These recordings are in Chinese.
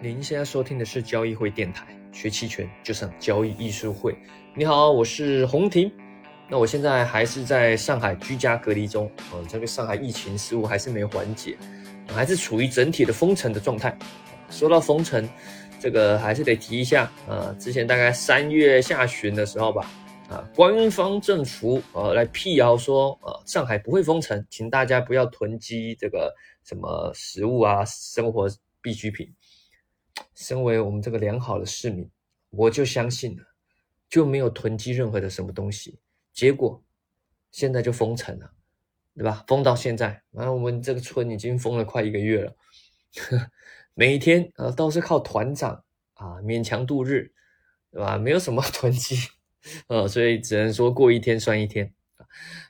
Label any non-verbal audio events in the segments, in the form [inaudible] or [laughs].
您现在收听的是交易会电台，学期权就上交易艺术会。你好，我是洪婷。那我现在还是在上海居家隔离中，呃，这个上海疫情似乎还是没缓解，还是处于整体的封城的状态。说到封城，这个还是得提一下，呃，之前大概三月下旬的时候吧，啊，官方政府呃来辟谣说，呃，上海不会封城，请大家不要囤积这个什么食物啊，生活必需品。身为我们这个良好的市民，我就相信了，就没有囤积任何的什么东西。结果现在就封城了，对吧？封到现在，然后我们这个村已经封了快一个月了，[laughs] 每天呃都是靠团长啊勉强度日，对吧？没有什么 [laughs] 囤积，呃，所以只能说过一天算一天。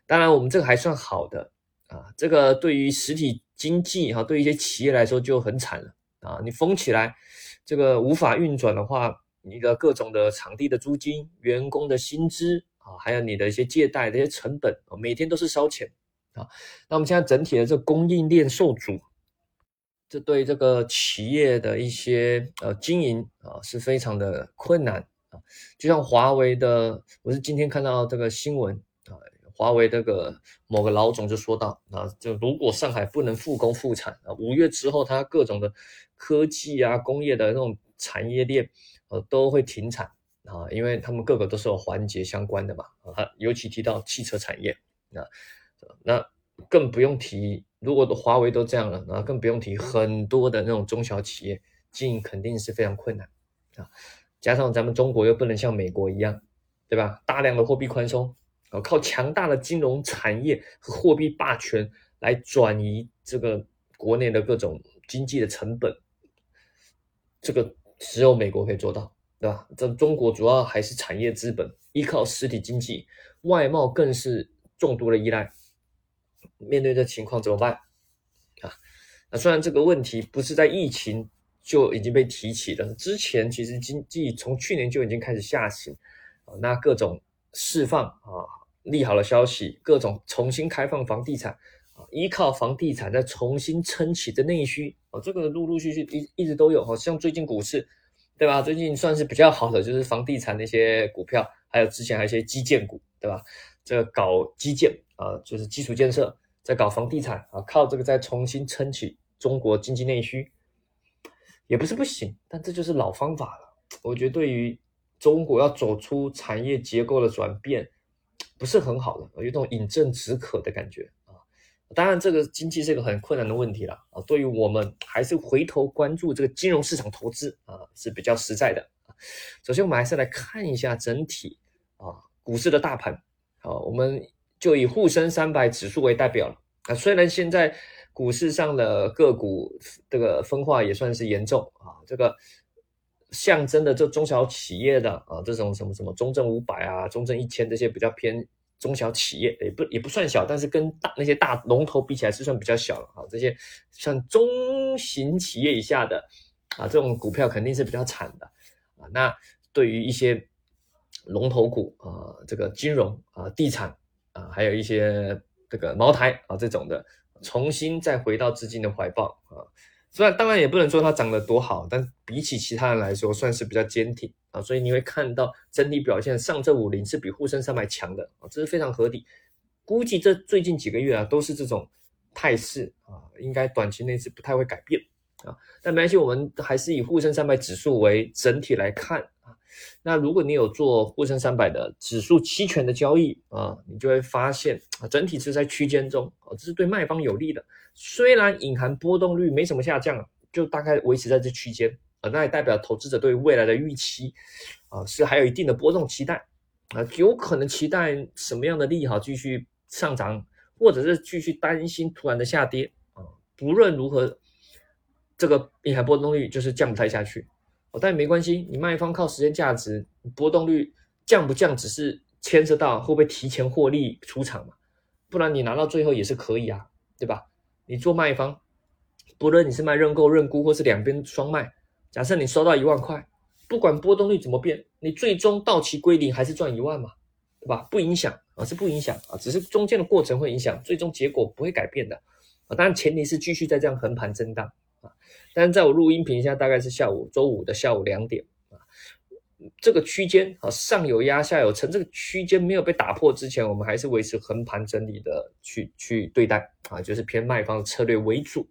当然，我们这个还算好的啊，这个对于实体经济哈，对于一些企业来说就很惨了啊，你封起来。这个无法运转的话，你的各种的场地的租金、员工的薪资啊，还有你的一些借贷的一些成本啊，每天都是烧钱啊。那我们现在整体的这供应链受阻，这对这个企业的一些呃经营啊是非常的困难啊。就像华为的，我是今天看到这个新闻啊，华为这个某个老总就说到啊，就如果上海不能复工复产啊，五月之后它各种的。科技啊，工业的那种产业链，呃，都会停产啊，因为他们各个都是有环节相关的嘛啊，尤其提到汽车产业，那那更不用提，如果华为都这样了，那更不用提很多的那种中小企业经营肯定是非常困难啊，加上咱们中国又不能像美国一样，对吧？大量的货币宽松，靠强大的金融产业和货币霸权来转移这个国内的各种经济的成本。这个只有美国可以做到，对吧？这中国主要还是产业资本，依靠实体经济，外贸更是重度的依赖。面对这情况怎么办？啊，那虽然这个问题不是在疫情就已经被提起了，之前其实经济从去年就已经开始下行啊，那各种释放啊利好的消息，各种重新开放房地产。依靠房地产再重新撑起的内需啊，这个陆陆续续一一直都有哈，像最近股市，对吧？最近算是比较好的就是房地产那些股票，还有之前还有一些基建股，对吧？这搞基建啊，就是基础建设，在搞房地产啊，靠这个再重新撑起中国经济内需，也不是不行，但这就是老方法了。我觉得对于中国要走出产业结构的转变，不是很好的，有一种饮鸩止渴的感觉啊。当然，这个经济是一个很困难的问题了啊。对于我们，还是回头关注这个金融市场投资啊是比较实在的。首先，我们还是来看一下整体啊股市的大盘啊，我们就以沪深三百指数为代表了啊。虽然现在股市上的个股这个分化也算是严重啊，这个象征的这中小企业的啊这种什么什么中证五百啊、中证一千这些比较偏。中小企业也不也不算小，但是跟大那些大龙头比起来是算比较小了啊。这些像中型企业以下的啊，这种股票肯定是比较惨的啊。那对于一些龙头股啊，这个金融啊、地产啊，还有一些这个茅台啊这种的，重新再回到资金的怀抱啊。虽然当然也不能说它涨得多好，但比起其他人来说，算是比较坚挺。啊，所以你会看到整体表现，上证五零是比沪深三百强的啊，这是非常合理。估计这最近几个月啊，都是这种态势啊，应该短期内是不太会改变啊。但没关系，我们还是以沪深三百指数为整体来看。那如果你有做沪深三百的指数期权的交易啊，你就会发现啊，整体是在区间中啊，这是对卖方有利的。虽然隐含波动率没什么下降，就大概维持在这区间啊。那也代表投资者对未来的预期，啊，是还有一定的波动期待，啊，有可能期待什么样的利好继续上涨，或者是继续担心突然的下跌，啊，不论如何，这个隐含波动率就是降不太下去，哦，但没关系，你卖方靠时间价值，波动率降不降只是牵涉到会不会提前获利出场嘛，不然你拿到最后也是可以啊，对吧？你做卖方，不论你是卖认购、认沽，或是两边双卖。假设你收到一万块，不管波动率怎么变，你最终到期归零还是赚一万嘛，对吧？不影响啊，是不影响啊，只是中间的过程会影响，最终结果不会改变的啊。当然前提是继续在这样横盘震荡啊。但是在我录音频，现在大概是下午周五的下午两点啊，这个区间啊上有压下有撑，这个区间没有被打破之前，我们还是维持横盘整理的去去对待啊，就是偏卖方的策略为主，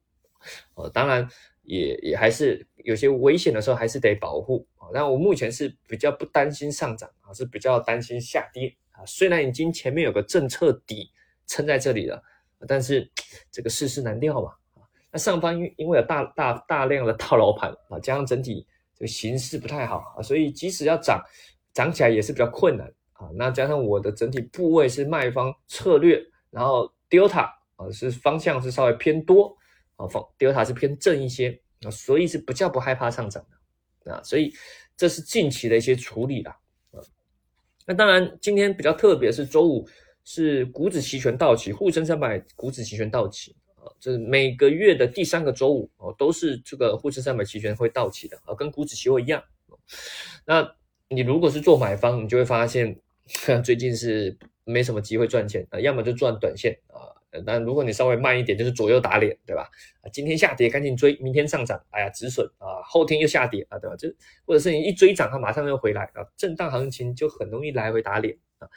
呃，当然也也还是有些危险的时候还是得保护啊，但我目前是比较不担心上涨啊，是比较担心下跌啊，虽然已经前面有个政策底撑在这里了，但是这个世事难料嘛。那上方因因为有大大大量的套牢盘啊，加上整体这个形势不太好啊，所以即使要涨，涨起来也是比较困难啊。那加上我的整体部位是卖方策略，然后 Delta 啊是方向是稍微偏多啊，方 Delta 是偏正一些啊，所以是比较不害怕上涨的啊。所以这是近期的一些处理啦啊。那当然今天比较特别是周五是股指期权到期，沪深三百股指期权到期。这每个月的第三个周五哦，都是这个沪深三百期权会到期的啊，跟股指期货一样。那你如果是做买方，你就会发现 [laughs] 最近是没什么机会赚钱啊，要么就赚短线啊。但如果你稍微慢一点，就是左右打脸，对吧？啊，今天下跌赶紧追，明天上涨，哎呀止损啊，后天又下跌啊，对吧？就或者是你一追涨，它马上又回来啊，震荡行情就很容易来回打脸啊。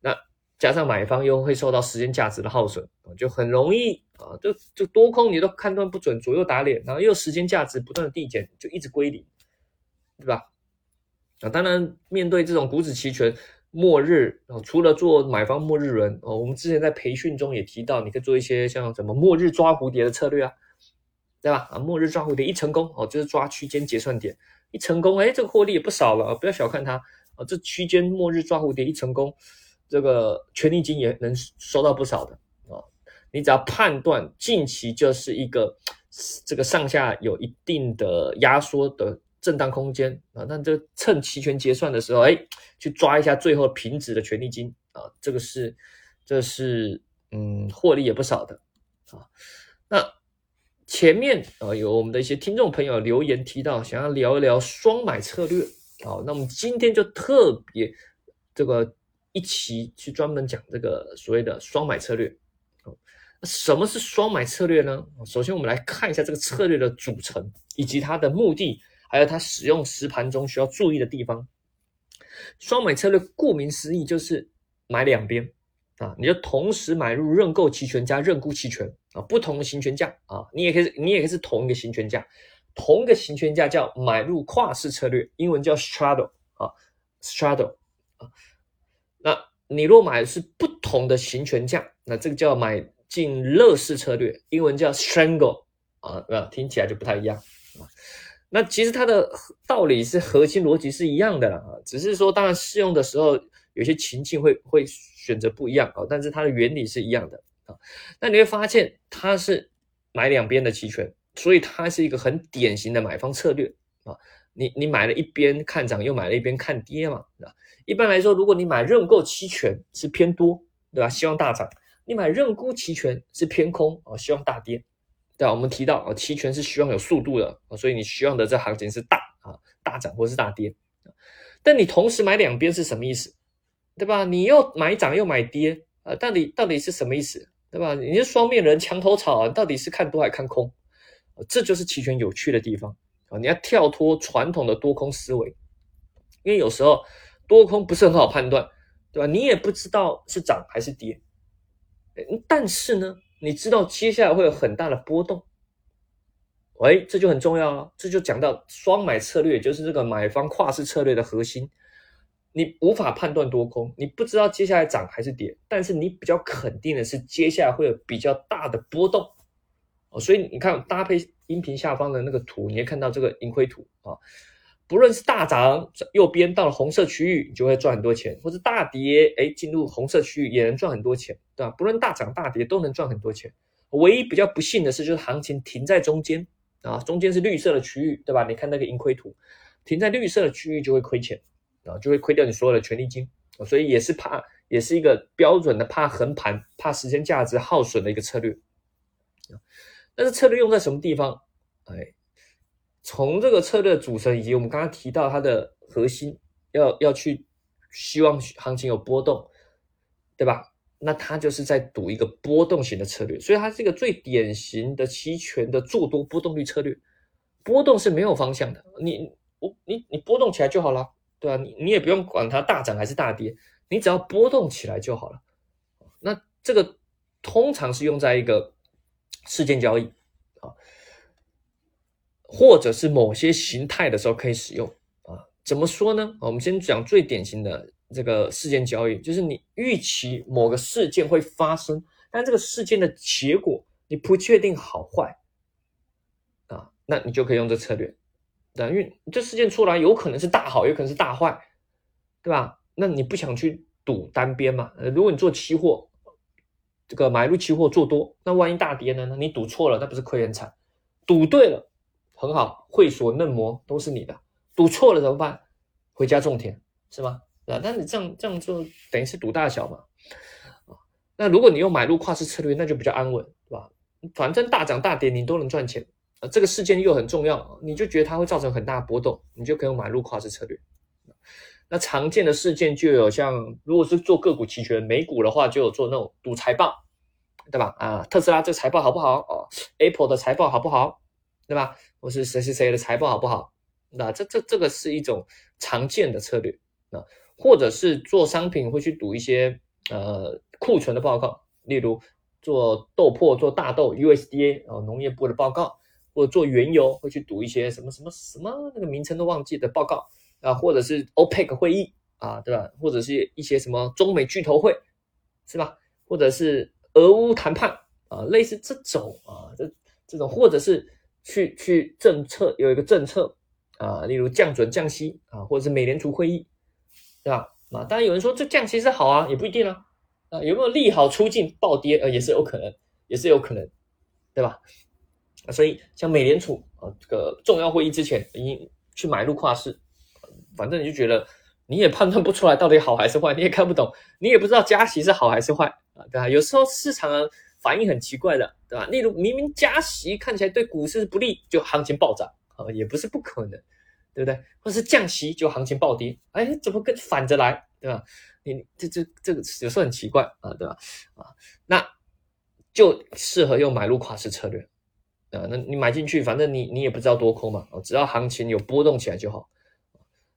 那加上买方又会受到时间价值的耗损啊，就很容易啊，就就多空你都判断不准，左右打脸，然后又时间价值不断的递减，就一直归零，对吧？啊，当然面对这种股指期权末日啊，除了做买方末日轮哦，我们之前在培训中也提到，你可以做一些像什么末日抓蝴蝶的策略啊，对吧？啊，末日抓蝴蝶一成功哦，就是抓区间结算点一成功，哎，这个获利也不少了，不要小看它啊，这区间末日抓蝴蝶一成功。这个权利金也能收到不少的啊！你只要判断近期就是一个这个上下有一定的压缩的震荡空间啊，那这趁期权结算的时候，哎，去抓一下最后平值的权利金啊，这个是这是嗯获利也不少的啊。那前面啊有我们的一些听众朋友留言提到想要聊一聊双买策略啊，那我们今天就特别这个。一起去专门讲这个所谓的双买策略，哦，什么是双买策略呢？首先我们来看一下这个策略的组成以及它的目的，还有它使用实盘中需要注意的地方。双买策略顾名思义就是买两边啊，你就同时买入认购期权加认沽期权啊，不同的行权价啊，你也可以你也可以是同一个行权价，同一个行权价叫买入跨式策略，英文叫 straddle 啊，straddle 啊。你若买的是不同的行权价，那这个叫买进乐视策略，英文叫 strangle 啊，那听起来就不太一样啊。那其实它的道理是核心逻辑是一样的啦，只是说当然适用的时候有些情境会会选择不一样啊，但是它的原理是一样的啊。那你会发现它是买两边的期权，所以它是一个很典型的买方策略啊。你你买了一边看涨，又买了一边看跌嘛，对吧？一般来说，如果你买认购期权是偏多，对吧？希望大涨；你买认沽期权是偏空啊，希望大跌，对吧？我们提到啊，期权是希望有速度的啊，所以你希望的这行情是大啊，大涨或是大跌。但你同时买两边是什么意思？对吧？你又买涨又买跌啊，到底到底是什么意思？对吧？你是双面人墙头草啊，到底是看多还看空？这就是期权有趣的地方。你要跳脱传统的多空思维，因为有时候多空不是很好判断，对吧？你也不知道是涨还是跌，但是呢，你知道接下来会有很大的波动，喂，这就很重要了。这就讲到双买策略，就是这个买方跨市策略的核心。你无法判断多空，你不知道接下来涨还是跌，但是你比较肯定的是接下来会有比较大的波动。哦，所以你看搭配音频下方的那个图，你会看到这个盈亏图啊。不论是大涨，右边到了红色区域，你就会赚很多钱；或者大跌，哎，进入红色区域也能赚很多钱，对吧？不论大涨大跌，都能赚很多钱。唯一比较不幸的是，就是行情停在中间啊，中间是绿色的区域，对吧？你看那个盈亏图，停在绿色的区域就会亏钱啊，就会亏掉你所有的权利金。所以也是怕，也是一个标准的怕横盘、怕时间价值耗损的一个策略。但是策略用在什么地方？哎，从这个策略组成以及我们刚刚提到它的核心，要要去希望行情有波动，对吧？那它就是在赌一个波动型的策略，所以它是一个最典型的期权的做多波动率策略。波动是没有方向的，你我你你波动起来就好了，对吧？你你也不用管它大涨还是大跌，你只要波动起来就好了。那这个通常是用在一个事件交易啊，或者是某些形态的时候可以使用啊。怎么说呢？我们先讲最典型的这个事件交易，就是你预期某个事件会发生，但这个事件的结果你不确定好坏。啊那你就可以用这策略，对因为这事件出来有可能是大好，有可能是大坏，对吧？那你不想去赌单边嘛？如果你做期货，这个买入期货做多，那万一大跌呢？那你赌错了，那不是亏很惨？赌对了，很好，会所嫩模都是你的。赌错了怎么办？回家种田是吗？啊，那你这样这样做等于是赌大小嘛？啊，那如果你用买入跨式策略，那就比较安稳，对吧？反正大涨大跌你都能赚钱。啊这个事件又很重要，你就觉得它会造成很大波动，你就可以用买入跨式策略。那常见的事件就有像，如果是做个股期权，美股的话就有做那种赌财报，对吧？啊，特斯拉这财报好不好？哦，Apple 的财报好不好？对吧？或是谁谁谁的财报好不好？那这这这个是一种常见的策略啊，或者是做商品会去赌一些呃库存的报告，例如做豆粕、做大豆 USDA 哦农业部的报告。或者做原油会去赌一些什么什么什么那个名称都忘记的报告啊，或者是 OPEC 会议啊，对吧？或者是一些什么中美巨头会，是吧？或者是俄乌谈判啊，类似这种啊，这这种，或者是去去政策有一个政策啊，例如降准降息啊，或者是美联储会议，对吧？啊，当然有人说这降息是好啊，也不一定啊，啊，有没有利好出尽暴跌呃，也是有可能，也是有可能，对吧？所以，像美联储啊，这个重要会议之前，你去买入跨市，反正你就觉得你也判断不出来到底好还是坏，你也看不懂，你也不知道加息是好还是坏啊，对吧？有时候市场反应很奇怪的，对吧？例如明明加息看起来对股市不利，就行情暴涨啊，也不是不可能，对不对？或是降息就行情暴跌，哎，怎么跟反着来，对吧？你这这这个有时候很奇怪啊，对吧？啊，那就适合用买入跨市策略。啊，那你买进去，反正你你也不知道多空嘛，只要行情有波动起来就好。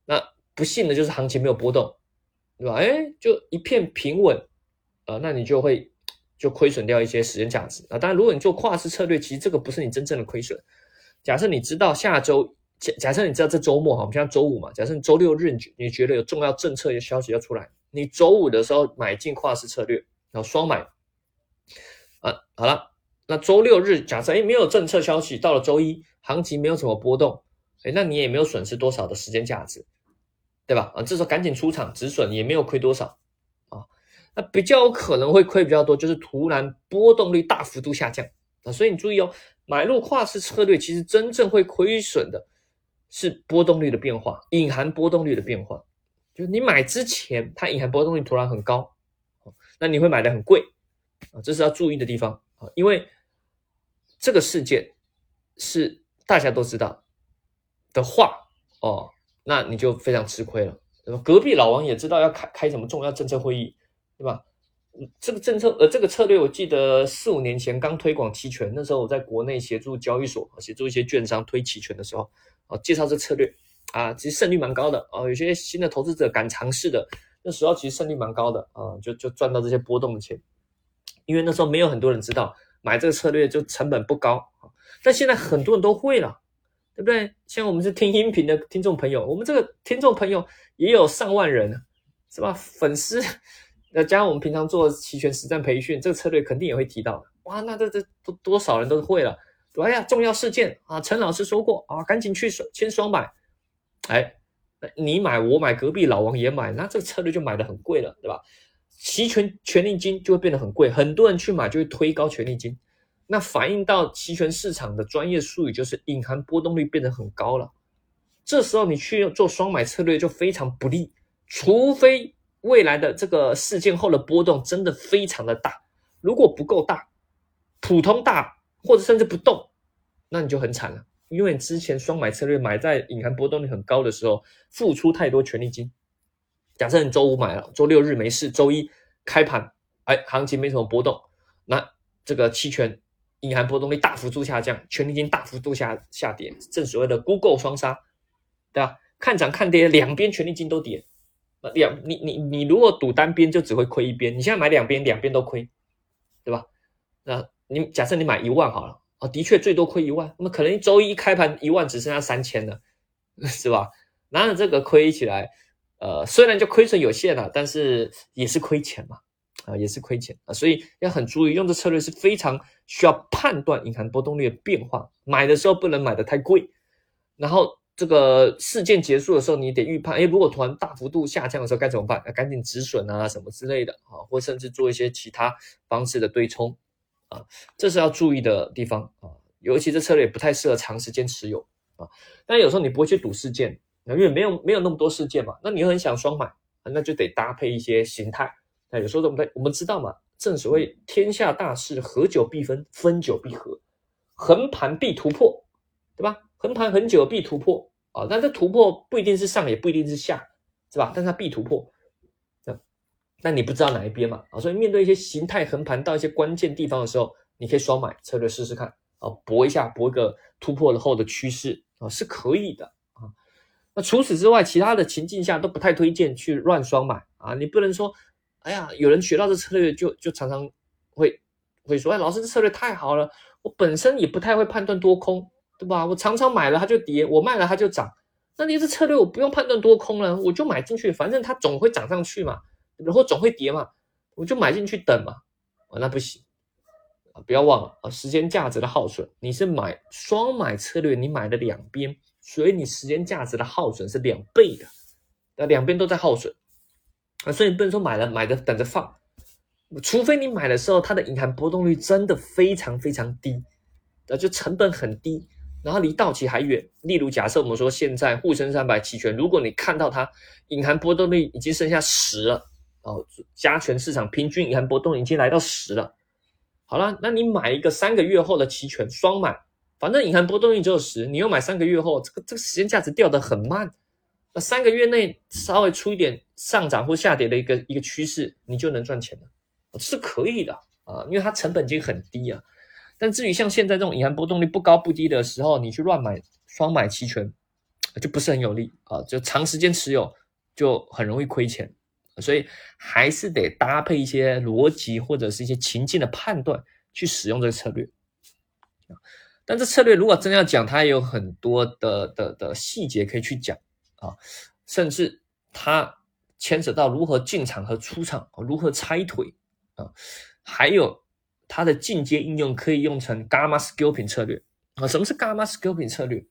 那不幸的就是行情没有波动，对吧？哎，就一片平稳，啊，那你就会就亏损掉一些时间价值啊。当然，如果你做跨市策略，其实这个不是你真正的亏损。假设你知道下周，假假设你知道这周末哈，我们现在周五嘛，假设你周六日你觉得有重要政策的消息要出来，你周五的时候买进跨市策略，然后双买，啊，好了。那周六日假设哎没有政策消息，到了周一行情没有什么波动，哎，那你也没有损失多少的时间价值，对吧？啊，这时候赶紧出场止损，也没有亏多少啊。那比较有可能会亏比较多，就是突然波动率大幅度下降啊。所以你注意哦，买入跨市策略其实真正会亏损的是波动率的变化，隐含波动率的变化，就是你买之前它隐含波动率突然很高，那你会买的很贵啊，这是要注意的地方啊，因为。这个事件是大家都知道的话哦，那你就非常吃亏了。隔壁老王也知道要开开什么重要政策会议，对吧？这个政策呃，这个策略，我记得四五年前刚推广期权，那时候我在国内协助交易所协助一些券商推期权的时候，啊，介绍这策略啊，其实胜率蛮高的啊。有些新的投资者敢尝试的，那时候其实胜率蛮高的啊，就就赚到这些波动的钱，因为那时候没有很多人知道。买这个策略就成本不高但现在很多人都会了，对不对？像我们是听音频的听众朋友，我们这个听众朋友也有上万人，是吧？粉丝，那加上我们平常做期权实战培训，这个策略肯定也会提到。哇，那这这多多少人都会了？哎呀，重要事件啊，陈老师说过啊，赶紧去签双买。哎，你买我买，隔壁老王也买，那这个策略就买的很贵了，对吧？期权权利金就会变得很贵，很多人去买就会推高权利金，那反映到期权市场的专业术语就是隐含波动率变得很高了。这时候你去做双买策略就非常不利，除非未来的这个事件后的波动真的非常的大，如果不够大，普通大或者甚至不动，那你就很惨了，因为之前双买策略买在隐含波动率很高的时候，付出太多权利金。假设你周五买了，周六日没事，周一开盘，哎，行情没什么波动，那这个期权隐含波动率大幅度下降，权利金大幅度下下跌，正所谓的 Google 双杀，对吧？看涨看跌，两边权利金都跌，两你你你如果赌单边就只会亏一边，你现在买两边，两边都亏，对吧？那你假设你买一万好了，啊，的确最多亏一万，那么可能周一开盘一万只剩下三千了，[laughs] 是吧？拿着这个亏起来，呃，虽然就亏损有限了，但是也是亏钱嘛。啊，也是亏钱啊，所以要很注意，用这策略是非常需要判断隐含波动率的变化。买的时候不能买的太贵，然后这个事件结束的时候，你得预判，哎，如果突然大幅度下降的时候该怎么办？赶紧止损啊，什么之类的啊，或甚至做一些其他方式的对冲啊，这是要注意的地方啊。尤其这策略也不太适合长时间持有啊。但有时候你不会去赌事件，因为没有没有那么多事件嘛，那你又很想双买，那就得搭配一些形态。那有时候我们我们知道嘛，正所谓天下大势，合久必分，分久必合，横盘必突破，对吧？横盘很久必突破啊，但这突破不一定是上，也不一定是下，是吧？但它必突破，那那你不知道哪一边嘛？啊，所以面对一些形态横盘到一些关键地方的时候，你可以双买策略试试看啊，搏一下，搏一个突破了后的趋势啊，是可以的啊。那除此之外，其他的情境下都不太推荐去乱双买啊，你不能说。哎呀，有人学到这策略，就就常常会会说：“哎，老师，这策略太好了，我本身也不太会判断多空，对吧？我常常买了它就跌，我卖了它就涨。那你这策略我不用判断多空了，我就买进去，反正它总会涨上去嘛，然后总会跌嘛，我就买进去等嘛。啊，那不行啊！不要忘了啊，时间价值的耗损，你是买双买策略，你买的两边，所以你时间价值的耗损是两倍的，那两边都在耗损。啊，所以不能说买了买的等着放，除非你买的时候它的隐含波动率真的非常非常低，那就成本很低，然后离到期还远。例如，假设我们说现在沪深三百期权，如果你看到它隐含波动率已经剩下十了，哦，加权市场平均隐含波动已经来到十了，好了，那你买一个三个月后的期权双买，反正隐含波动率只有十，你又买三个月后，这个这个时间价值掉得很慢。三个月内稍微出一点上涨或下跌的一个一个趋势，你就能赚钱了，是可以的啊，因为它成本已经很低啊。但至于像现在这种隐含波动率不高不低的时候，你去乱买双买期权，就不是很有利啊，就长时间持有就很容易亏钱。所以还是得搭配一些逻辑或者是一些情境的判断去使用这个策略。但这策略如果真要讲，它也有很多的的的细节可以去讲。啊，甚至它牵扯到如何进场和出场，如何拆腿啊，还有它的进阶应用可以用成 gamma scalping 策略啊。什么是 gamma scalping 策略？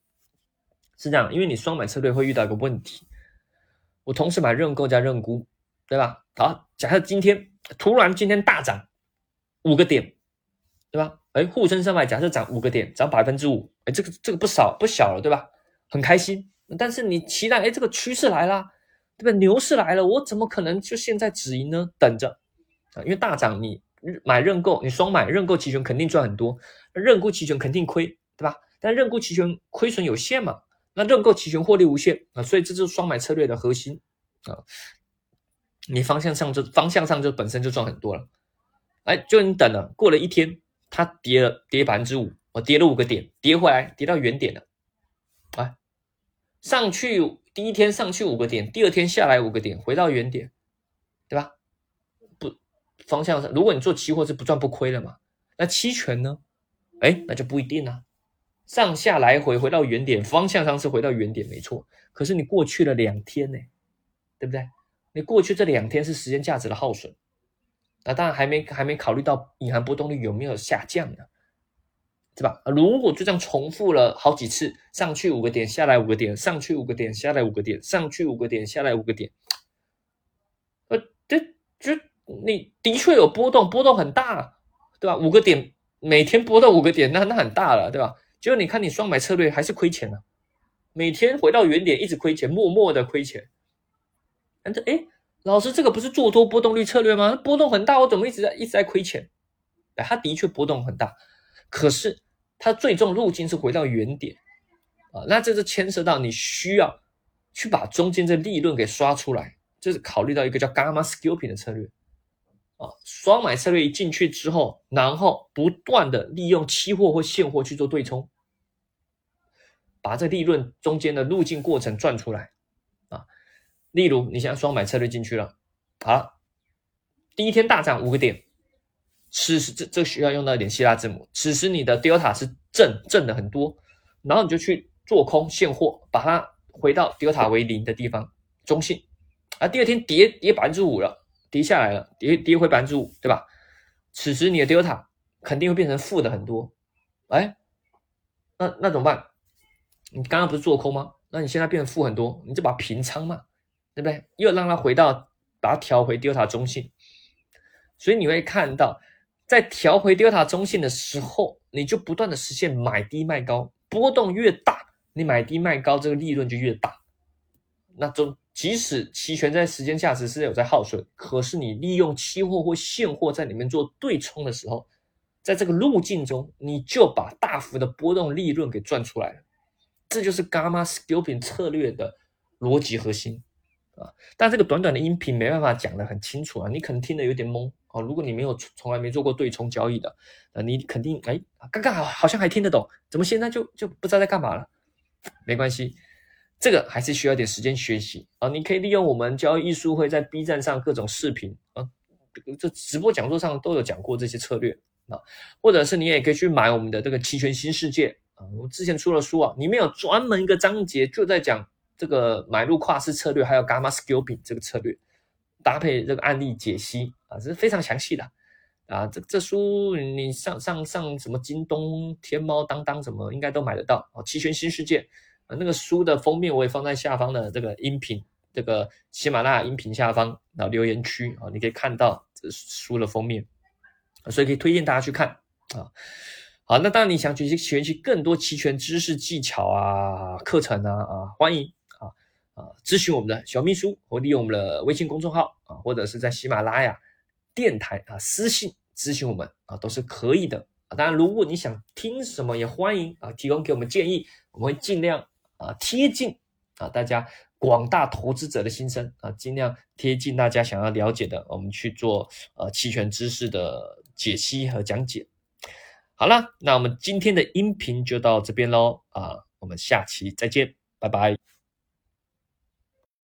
是这样，因为你双买策略会遇到一个问题，我同时买认购加认沽，对吧？好，假设今天突然今天大涨五个点，对吧？哎，沪深三百假设涨五个点，涨百分之五，哎，这个这个不少不小了，对吧？很开心。但是你期待，哎，这个趋势来了，对吧？牛市来了，我怎么可能就现在止盈呢？等着啊，因为大涨，你买认购，你双买认购期权肯定赚很多，认沽期权肯定亏，对吧？但认沽期权亏损有限嘛，那认购期权获利无限啊，所以这就是双买策略的核心啊。你方向上就方向上就本身就赚很多了，哎，就你等了，过了一天，它跌了跌百分之五，我跌了五个点，跌回来，跌到原点了，上去第一天上去五个点，第二天下来五个点，回到原点，对吧？不，方向上，如果你做期货是不赚不亏的嘛。那期权呢？哎，那就不一定了。上下来回回到原点，方向上是回到原点没错。可是你过去了两天呢，对不对？你过去这两天是时间价值的耗损，那当然还没还没考虑到隐含波动率有没有下降呢？对吧？如果就这样重复了好几次，上去五个点，下来五个点，上去五个点，下来五个点，上去五个点，下来五个点，呃，这就你的确有波动，波动很大，对吧？五个点每天波动五个点，那那很大了，对吧？结果你看你双买策略还是亏钱了，每天回到原点一直亏钱，默默的亏钱。但这哎，老师这个不是做多波动率策略吗？波动很大，我怎么一直在一直在亏钱？哎，它的确波动很大，可是。它最终路径是回到原点啊，那这是牵涉到你需要去把中间这利润给刷出来，这是考虑到一个叫 gamma scalping 的策略啊，双买策略一进去之后，然后不断的利用期货或现货去做对冲，把这利润中间的路径过程赚出来啊。例如，你现在双买策略进去了，好，第一天大涨五个点，此时这这需要用到一点希腊字母，此时你的 delta 是正正的很多，然后你就去做空现货，把它回到 delta 为零的地方，中性，啊，第二天跌跌百分之五了。跌下来了，跌跌回百分之五，对吧？此时你的 delta 肯定会变成负的很多，哎，那那怎么办？你刚刚不是做空吗？那你现在变成负很多，你就把平仓嘛，对不对？又让它回到，把它调回 delta 中性。所以你会看到，在调回 delta 中性的时候，你就不断的实现买低卖高，波动越大，你买低卖高这个利润就越大。那中。即使期权在时间价值是有在耗损，可是你利用期货或现货在里面做对冲的时候，在这个路径中，你就把大幅的波动利润给赚出来了。这就是 Gamma Scalping 策略的逻辑核心啊！但这个短短的音频没办法讲得很清楚啊，你可能听得有点懵哦。如果你没有从来没做过对冲交易的，那，你肯定哎，刚刚好好像还听得懂，怎么现在就就不知道在干嘛了？[laughs] 没关系。这个还是需要点时间学习啊！你可以利用我们交易艺术会在 B 站上各种视频啊，这直播讲座上都有讲过这些策略啊，或者是你也可以去买我们的这个期权新世界啊，我之前出了书啊，里面有专门一个章节就在讲这个买入跨市策略，还有 Gamma Scalping 这个策略搭配这个案例解析啊，这是非常详细的啊。这这书你上上上什么京东、天猫、当当什么应该都买得到啊，期权新世界。啊，那个书的封面我也放在下方的这个音频，这个喜马拉雅音频下方啊留言区啊，你可以看到这书的封面，所以可以推荐大家去看啊。好，那当然你想学习学习更多期权知识技巧啊课程啊啊，欢迎啊啊咨询我们的小秘书，或利用我们的微信公众号啊，或者是在喜马拉雅电台啊私信咨询我们啊，都是可以的。当然，如果你想听什么，也欢迎啊提供给我们建议，我们会尽量。啊，贴近啊，大家广大投资者的心声啊，尽量贴近大家想要了解的，我们去做呃期权知识的解析和讲解。好了，那我们今天的音频就到这边喽啊，我们下期再见，拜拜。